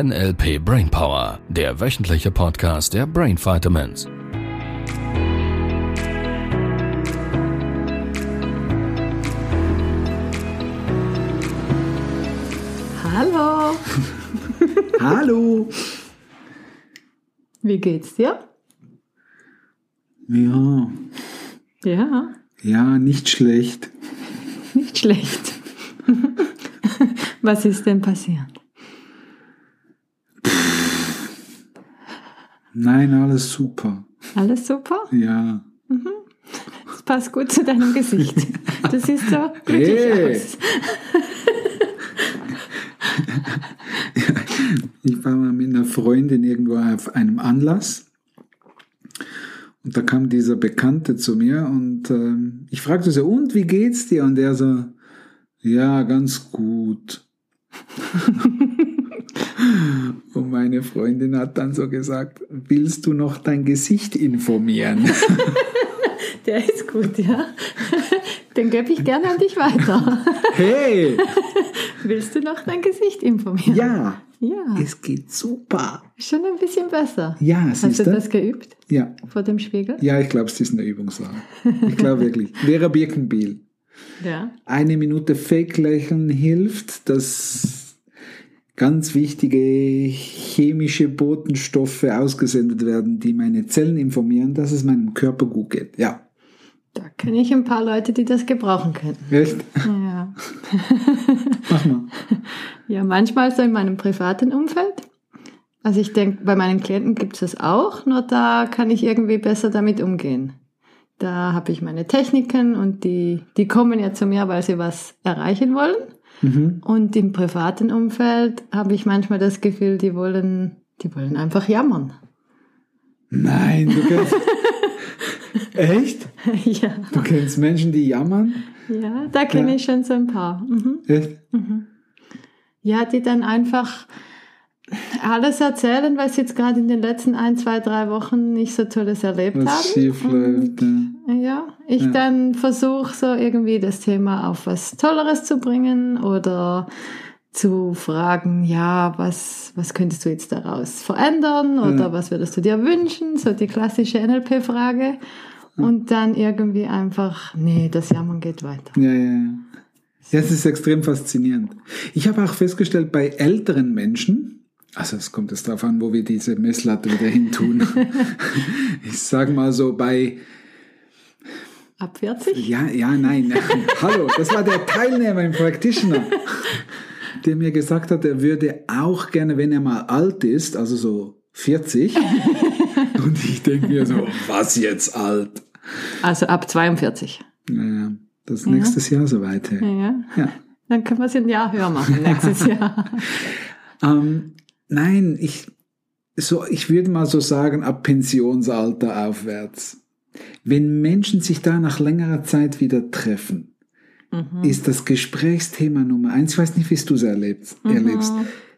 NLP Brainpower, der wöchentliche Podcast der Brain Vitamins. Hallo. Hallo. Wie geht's dir? Ja, Ja, ja, nicht schlecht. nicht schlecht. Was ist denn passiert? Nein, alles super. Alles super? Ja. Das passt gut zu deinem Gesicht. Du siehst so glücklich Hey. aus. Ich war mal mit einer Freundin irgendwo auf einem Anlass. Und da kam dieser Bekannte zu mir und ähm, ich fragte so, und wie geht's dir? Und er so, ja, ganz gut. und meine Freundin hat dann so gesagt, willst du noch dein Gesicht informieren? Der ist gut, ja. Den gebe ich gerne an dich weiter. hey! Willst du noch dein Gesicht informieren? Ja, Ja, es geht super. schon ein bisschen besser. Ja, Hast du siehst du? das geübt Ja, vor dem Spiegel? ja, ich glaube, es ist eine Übungssache. Ich glaube wirklich. Vera Birkenbiel. Ja. Eine Minute Fake-Lächeln hilft, dass ganz wichtige chemische Botenstoffe ausgesendet werden, die meine Zellen informieren, dass es meinem Körper gut geht. Ja, Da kenne ich ein paar Leute, die das gebrauchen könnten. echt? Ja. Mach mal. Ja, manchmal so in meinem privaten Umfeld. Also ich denke, bei meinen Klienten gibt es das auch, nur da kann ich irgendwie besser damit umgehen. Da habe ich meine Techniken und die, die kommen ja zu mir, weil sie was erreichen wollen. Mhm. Und im privaten Umfeld habe ich manchmal das Gefühl, die wollen, die wollen einfach jammern. Nein, du kennst. echt? ja, Du kennst Menschen, die jammern? ja, da kenne Ja. ich schon so ein paar. Mhm. Echt? Ja, die dann einfach alles erzählen, was jetzt gerade in den letzten ein, zwei, drei Wochen nicht so Tolles erlebt Was haben. schief läuft. Ja. Ja, ich Ja. dann versuche so irgendwie das Thema auf was Tolleres zu bringen oder zu fragen, ja, was, was könntest du jetzt daraus verändern oder Ja. was würdest du dir wünschen? So die klassische NLP-Frage. Und dann irgendwie einfach, nee, das Jammern geht weiter. Ja, ja, ja. Ja, es ist extrem faszinierend. Ich habe auch festgestellt, bei älteren Menschen, also es kommt jetzt darauf an, wo wir diese Messlatte wieder hin tun. ich sage mal so bei, Ab 40? ja, ja, nein, hallo, das war der Teilnehmer im Practitioner, der mir gesagt hat, er würde auch gerne, wenn er mal alt ist, also so 40, und ich denke mir so, was jetzt alt? Also ab 42. Naja, das ist nächstes Jahr soweit. Ja, ja. Ja. Dann können wir es ein Jahr höher machen nächstes Jahr. Ähm, nein, ich, so, ich würde mal so sagen, ab Pensionsalter aufwärts. Wenn Menschen sich da nach längerer Zeit wieder treffen, ist das Gesprächsthema Nummer eins, ich weiß nicht, wie du es erlebst, erlebst,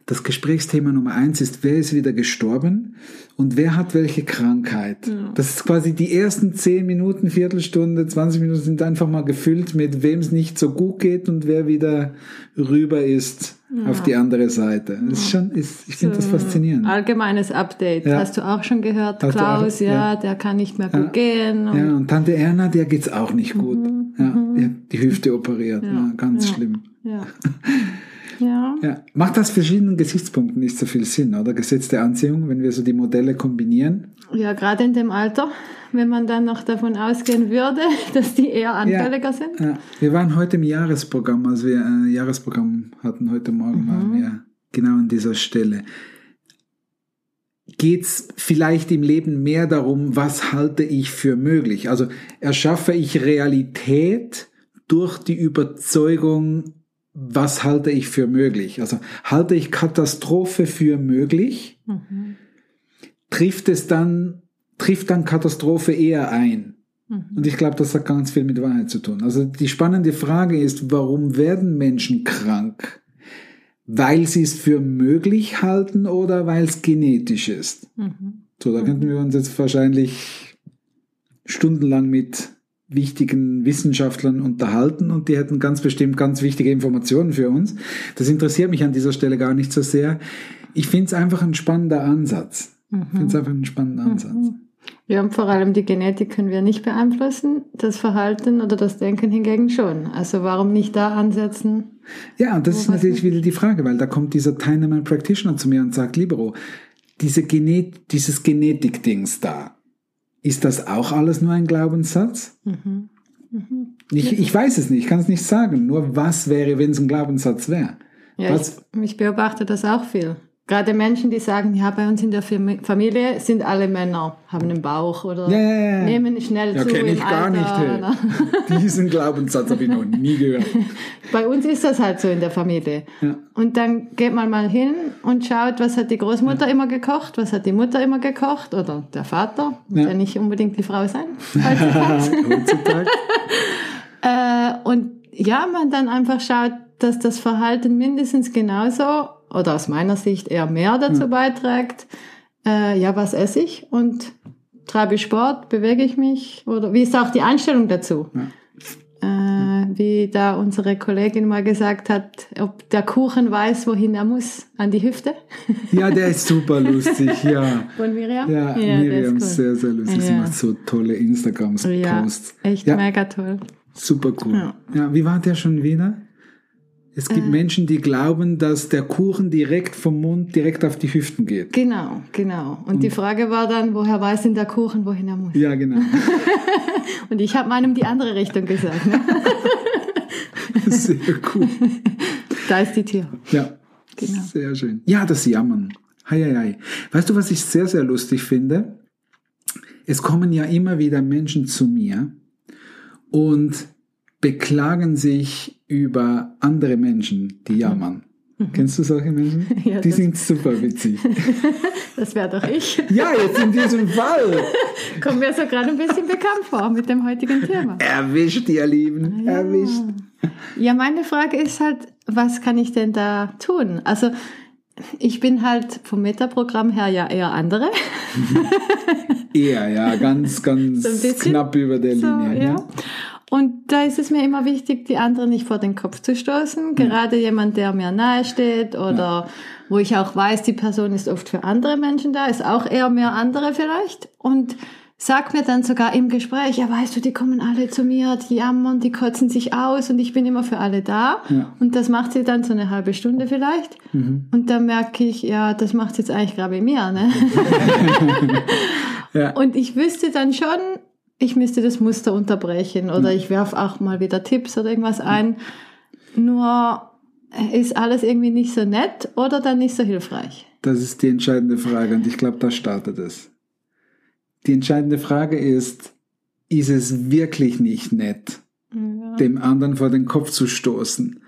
das Gesprächsthema Nummer eins ist, wer ist wieder gestorben und wer hat welche Krankheit. Das ist quasi die ersten zehn Minuten, Viertelstunde, 20 Minuten sind einfach mal gefüllt mit wem es nicht so gut geht und wer wieder rüber ist auf die andere Seite. Das ist schon, ist, ich finde das faszinierend. Allgemeines Update. Ja. Hast du auch schon gehört? Hast Klaus, auch- ja, der kann nicht mehr gut gehen. Und Ja, und Tante Erna, der geht's auch nicht gut. Ja, die hat die Hüfte operiert. Ja, ganz schlimm. Ja. ja. Ja. Macht aus verschiedenen Gesichtspunkten nicht so viel Sinn, oder? Gesetz der Anziehung, wenn wir so die Modelle kombinieren. Ja, gerade in dem Alter, wenn man dann noch davon ausgehen würde, dass die eher anfälliger sind. Ja. Wir waren heute im Jahresprogramm, als wir ein Jahresprogramm hatten, heute Morgen waren wir genau an dieser Stelle. Geht's vielleicht im Leben mehr darum, was halte ich für möglich? Also erschaffe ich Realität durch die Überzeugung, was halte ich für möglich? Also halte ich Katastrophe für möglich? Trifft es dann, trifft dann Katastrophe eher ein? Und ich glaube, das hat ganz viel mit Wahrheit zu tun. Also die spannende Frage ist, warum werden Menschen krank? Weil sie es für möglich halten oder weil es genetisch ist? So, da könnten wir uns jetzt wahrscheinlich stundenlang mit wichtigen Wissenschaftlern unterhalten und die hätten ganz bestimmt ganz wichtige Informationen für uns. Das interessiert mich an dieser Stelle gar nicht so sehr. Ich finde es einfach ein spannender Ansatz. Mhm. Ich finde es einfach ein spannender Ansatz. Mhm. Ja, und vor allem die Genetik können wir nicht beeinflussen, das Verhalten oder das Denken hingegen schon. Also warum nicht da ansetzen? Ja, und das ist natürlich wieder die Frage, weil da kommt dieser Teilnehmer Practitioner zu mir und sagt, Libero, diese Genet dieses Genetik-Dings da, ist das auch alles nur ein Glaubenssatz? Mhm. Mhm. Ich, ich weiß es nicht, ich kann es nicht sagen. Nur was wäre, wenn es ein Glaubenssatz wäre? Ja, ich, ich beobachte das auch viel. Gerade Menschen, die sagen, ja, bei uns in der Familie sind alle Männer, haben einen Bauch oder ja, ja, ja. nehmen schnell ja, zu. Kenne ich gar Alter, nicht. Hey. Diesen Glaubenssatz habe ich noch nie gehört. Bei uns ist das halt so in der Familie. Und dann geht man mal hin und schaut, was hat die Großmutter immer gekocht, was hat die Mutter immer gekocht oder der Vater, muss ja, nicht unbedingt die Frau sein. Heutzutage. äh, und ja, man dann einfach schaut, dass das Verhalten mindestens genauso oder aus meiner Sicht eher mehr dazu mhm. beiträgt, äh, ja, was esse ich und treibe ich Sport, bewege ich mich oder wie ist auch die Einstellung dazu? Ja. Äh, wie da unsere Kollegin mal gesagt hat, ob der Kuchen weiß, wohin er muss, an die Hüfte. Ja, der ist super lustig, ja. Von Miriam? Ja, ja Miriam ist cool. sehr, sehr lustig. Ja. Sie macht so tolle Instagrams-Posts. Ja, echt mega toll. Super cool. Ja. wie war der schon wieder? Es gibt äh, Menschen, die glauben, dass der Kuchen direkt vom Mund direkt auf die Hüften geht. Genau, genau. Und, und die Frage war dann, woher weiß denn der Kuchen, wohin er muss? Ja, genau. und ich habe meinem die andere Richtung gesagt. Ne? Sehr cool. Da ist die Tür. Ja, genau. sehr schön. Ja, das Jammern. Hei, hei, hei. Weißt du, was ich sehr, sehr lustig finde? Es kommen ja immer wieder Menschen zu mir und beklagen sich über andere Menschen, die jammern. Mhm. Kennst du solche Menschen? Ja, die sind super witzig. Das wäre doch ich. Ja, jetzt in diesem Fall. Kommen mir so gerade ein bisschen bekannt vor mit dem heutigen Thema. Erwischt, ihr Lieben, ja. erwischt. Ja, meine Frage ist halt, was kann ich denn da tun? Also, ich bin halt vom Metaprogramm her ja eher andere. eher, ja, ganz, ganz so knapp über der Linie. So, ja. Und da ist es mir immer wichtig, die anderen nicht vor den Kopf zu stoßen. Gerade jemand, der mir nahe steht oder ja. wo ich auch weiß, die Person ist oft für andere Menschen da, ist auch eher mehr andere vielleicht. Und sagt mir dann sogar im Gespräch, ja weißt du, die kommen alle zu mir, die jammern, die kotzen sich aus und ich bin immer für alle da. Ja. Und das macht sie dann so eine halbe Stunde vielleicht. Mhm. Und dann merke ich, ja, das macht jetzt eigentlich gerade mir. Ne? ja. Und ich wüsste dann schon, ich müsste das Muster unterbrechen oder ich werfe auch mal wieder Tipps oder irgendwas ein. Nur ist alles irgendwie nicht so nett oder dann nicht so hilfreich? Das ist die entscheidende Frage und ich glaube, da startet es. Die entscheidende Frage ist, ist es wirklich nicht nett, ja. dem anderen vor den Kopf zu stoßen?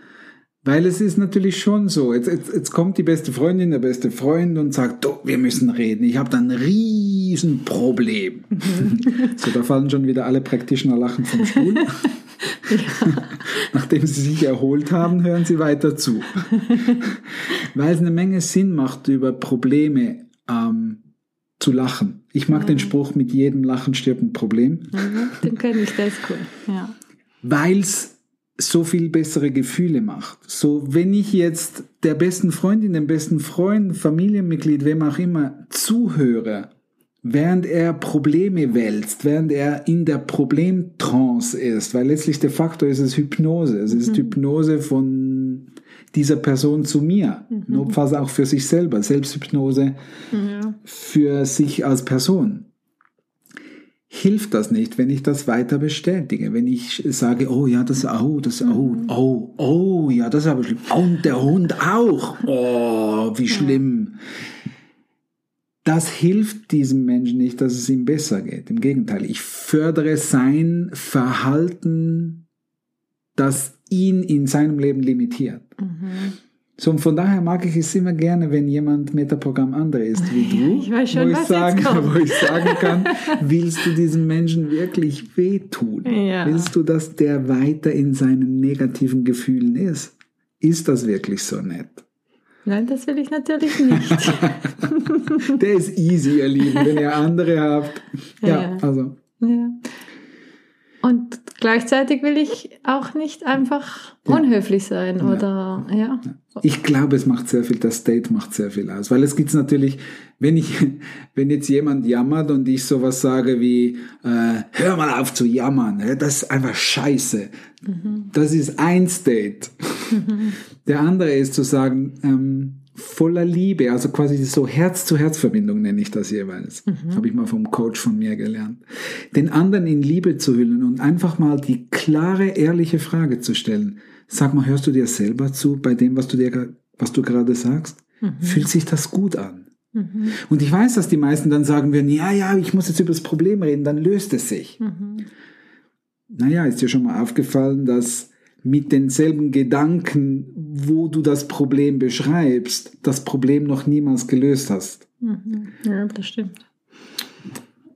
Weil es ist natürlich schon so, jetzt, jetzt, jetzt kommt die beste Freundin, der beste Freund und sagt, du, wir müssen reden, ich habe da ein Riesenproblem. so, da fallen schon wieder alle Practitioner lachen vom Stuhl. Nachdem sie sich erholt haben, hören sie weiter zu. Weil es eine Menge Sinn macht, über Probleme ähm, zu lachen. Ich mag ja. den Spruch, mit jedem Lachen stirbt ein Problem. Mhm, den kenne ich, der ist cool. Ja. Weil es so viel bessere Gefühle macht. So, wenn ich jetzt der besten Freundin, dem besten Freund, Familienmitglied, wem auch immer, zuhöre, während er Probleme wälzt, während er in der Problemtrance ist, weil letztlich de facto ist es Hypnose. Es ist mhm. Hypnose von dieser Person zu mir. Mhm. Notfalls auch für sich selber. Selbsthypnose mhm. für sich als Person hilft das nicht, wenn ich das weiter bestätige. Wenn ich sage, oh ja, das, oh, das, oh, oh, oh, ja, das ist aber schlimm. Und der Hund auch. Oh, wie schlimm. Das hilft diesem Menschen nicht, dass es ihm besser geht. Im Gegenteil, ich fördere sein Verhalten, das ihn in seinem Leben limitiert. Mhm. So, und von daher mag ich es immer gerne, wenn jemand Metaprogramm andere ist wie du. Ich weiß schon, wo, ich sagen, wo ich sagen kann, willst du diesem Menschen wirklich wehtun? Ja. Willst du, dass der weiter in seinen negativen Gefühlen ist? Ist das wirklich so nett? Nein, das will ich natürlich nicht. der ist easy, ihr Lieben, wenn ihr andere habt. Ja, ja. also. Ja. Und gleichzeitig will ich auch nicht einfach Ja. unhöflich sein oder ja. Ich glaube, es macht sehr viel, das State macht sehr viel aus. Weil es gibt natürlich, wenn ich, wenn jetzt jemand jammert und ich sowas sage wie, äh, hör mal auf zu jammern, ja, das ist einfach scheiße. Das ist ein State. Der andere ist zu sagen, ähm, voller Liebe, also quasi so Herz-zu-Herz-Verbindung nenne ich das jeweils. Habe ich mal vom Coach von mir gelernt. Den anderen in Liebe zu hüllen und einfach mal die klare, ehrliche Frage zu stellen. Sag mal, hörst du dir selber zu bei dem, was du dir, was du gerade sagst? Fühlt sich das gut an? Und ich weiß, dass die meisten dann sagen werden, ja, ja, ich muss jetzt über das Problem reden, dann löst es sich. Naja, ist dir schon mal aufgefallen, dass mit denselben Gedanken, wo du das Problem beschreibst, das Problem noch niemals gelöst hast. Mhm. Ja, das stimmt.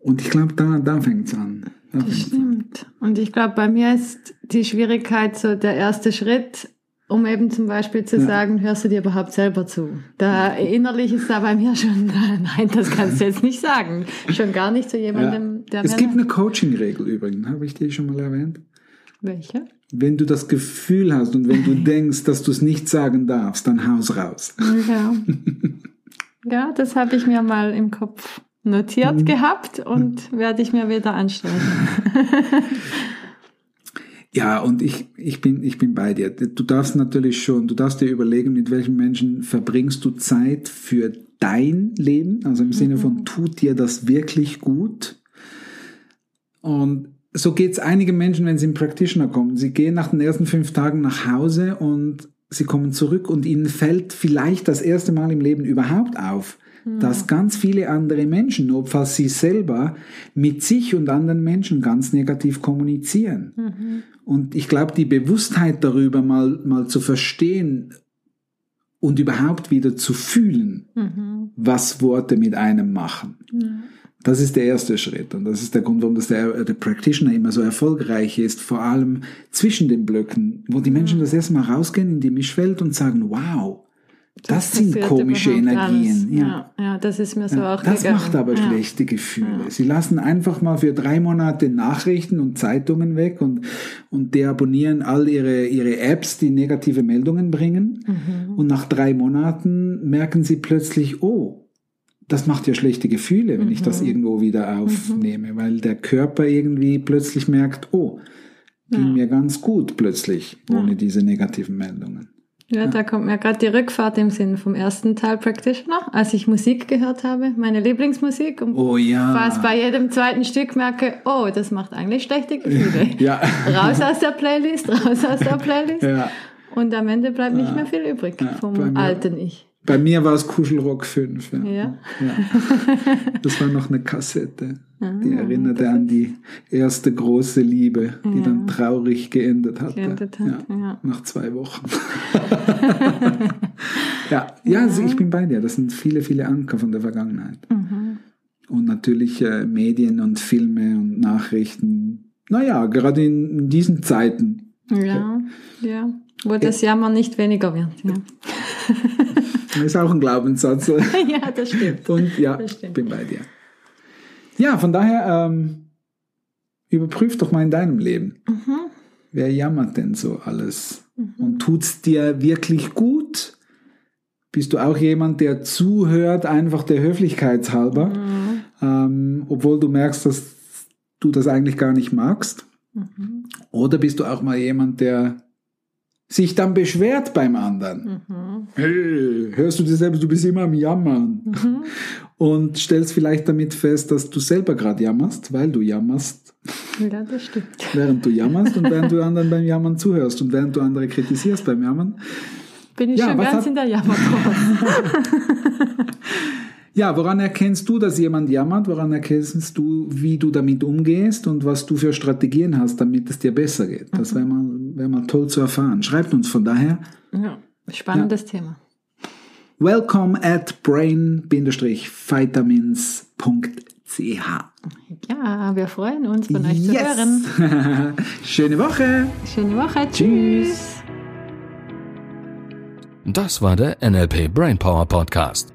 Und ich glaube, da, da fängt's an. Da Das fängt's an. stimmt. Und ich glaube, bei mir ist die Schwierigkeit so der erste Schritt, um eben zum Beispiel zu Ja. sagen, hörst du dir überhaupt selber zu? Da innerlich ist da bei mir schon, nein, das kannst du jetzt nicht sagen. Schon gar nicht zu jemandem, der Es gibt eine Coaching-Regel übrigens, habe ich die schon mal erwähnt. welche? Wenn du das Gefühl hast und wenn du denkst, dass du es nicht sagen darfst, dann haus raus. Ja. ja, das habe ich mir mal im Kopf notiert gehabt und werde ich mir wieder anstrengen. Ja, und ich, ich, bin, ich bin bei dir. Du darfst natürlich schon, du darfst dir überlegen, mit welchen Menschen verbringst du Zeit für dein Leben, also im Sinne von, tut dir das wirklich gut? Und so geht's einigen Menschen, wenn sie in Practitioner kommen. Sie gehen nach den ersten fünf Tagen nach Hause und sie kommen zurück und ihnen fällt vielleicht das erste Mal im Leben überhaupt auf, dass ganz viele andere Menschen, notfalls sie selber, mit sich und anderen Menschen ganz negativ kommunizieren. Und ich glaube, die Bewusstheit darüber mal, mal zu verstehen und überhaupt wieder zu fühlen, was Worte mit einem machen. Das ist der erste Schritt. Und das ist der Grund, warum das der, der Practitioner immer so erfolgreich ist, vor allem zwischen den Blöcken, wo die Menschen das erste Mal rausgehen in die Mischwelt und sagen, wow, das, sind passiert komische Energien. alles. Ja. ja, das ist mir so Ja, auch das gegangen. macht aber ja. schlechte Gefühle. Sie lassen einfach mal für drei Monate Nachrichten und Zeitungen weg und, und deabonnieren all ihre, ihre Apps, die negative Meldungen bringen. Mhm. Und nach drei Monaten merken sie plötzlich, oh, das macht ja schlechte Gefühle, wenn ich das Mhm. irgendwo wieder aufnehme, weil der Körper irgendwie plötzlich merkt, oh, ging Ja. mir ganz gut plötzlich, ohne Ja. diese negativen Meldungen. Ja, da kommt mir gerade die Rückfahrt im Sinn vom ersten Teil Practitioner, als ich Musik gehört habe, meine Lieblingsmusik und Oh ja. fast bei jedem zweiten Stück merke, oh, das macht eigentlich schlechte Gefühle. Ja. Raus aus der Playlist, raus aus der Playlist. Ja. Und am Ende bleibt nicht mehr viel übrig Ja, vom alten Ich. Bei mir war es Kuschelrock 5. Ja. Ja. Ja. Das war noch eine Kassette. Die Ah, erinnerte an die erste große Liebe, die dann traurig geendet hatte. Geendet hat, ja. Nach zwei Wochen. ja, ja also ich bin bei dir. Das sind viele, viele Anker von der Vergangenheit. Mhm. Und natürlich äh, Medien und Filme und Nachrichten. Naja, gerade in, in diesen Zeiten. Ja, ja. Wo das Jammern nicht weniger wird. Ja, ist auch ein Glaubenssatz. ja das stimmt. Und ja, Das stimmt. bin bei dir. Ja, von daher ähm, überprüf doch mal in deinem Leben. Mhm. Wer jammert denn so alles? Und tut's dir wirklich gut? Bist du auch jemand, der zuhört, einfach der Höflichkeitshalber, Mhm. ähm, obwohl du merkst, dass du das eigentlich gar nicht magst? Mhm. Oder bist du auch mal jemand, der sich dann beschwert beim anderen? Mhm. Hey, hörst du dir selbst, du bist immer am Jammern. Mhm. Und stellst vielleicht damit fest, dass du selber gerade jammerst, weil du jammerst, Ja, das stimmt. während du jammerst und während du anderen beim Jammern zuhörst und während du andere kritisierst beim Jammern. Bin ich Ja, schon ganz hat- in der Jammerkurve. Ja, woran erkennst du, dass jemand jammert? Woran erkennst du, wie du damit umgehst und was du für Strategien hast, damit es dir besser geht? Das wäre mal, wär mal toll zu erfahren. Schreibt uns von daher Ja, spannendes Thema. welcome at brain-vitamins.ch. Ja, wir freuen uns, von euch zu hören. Schöne Woche! Schöne Woche. Tschüss. Tschüss. Das war der NLP Brainpower Podcast.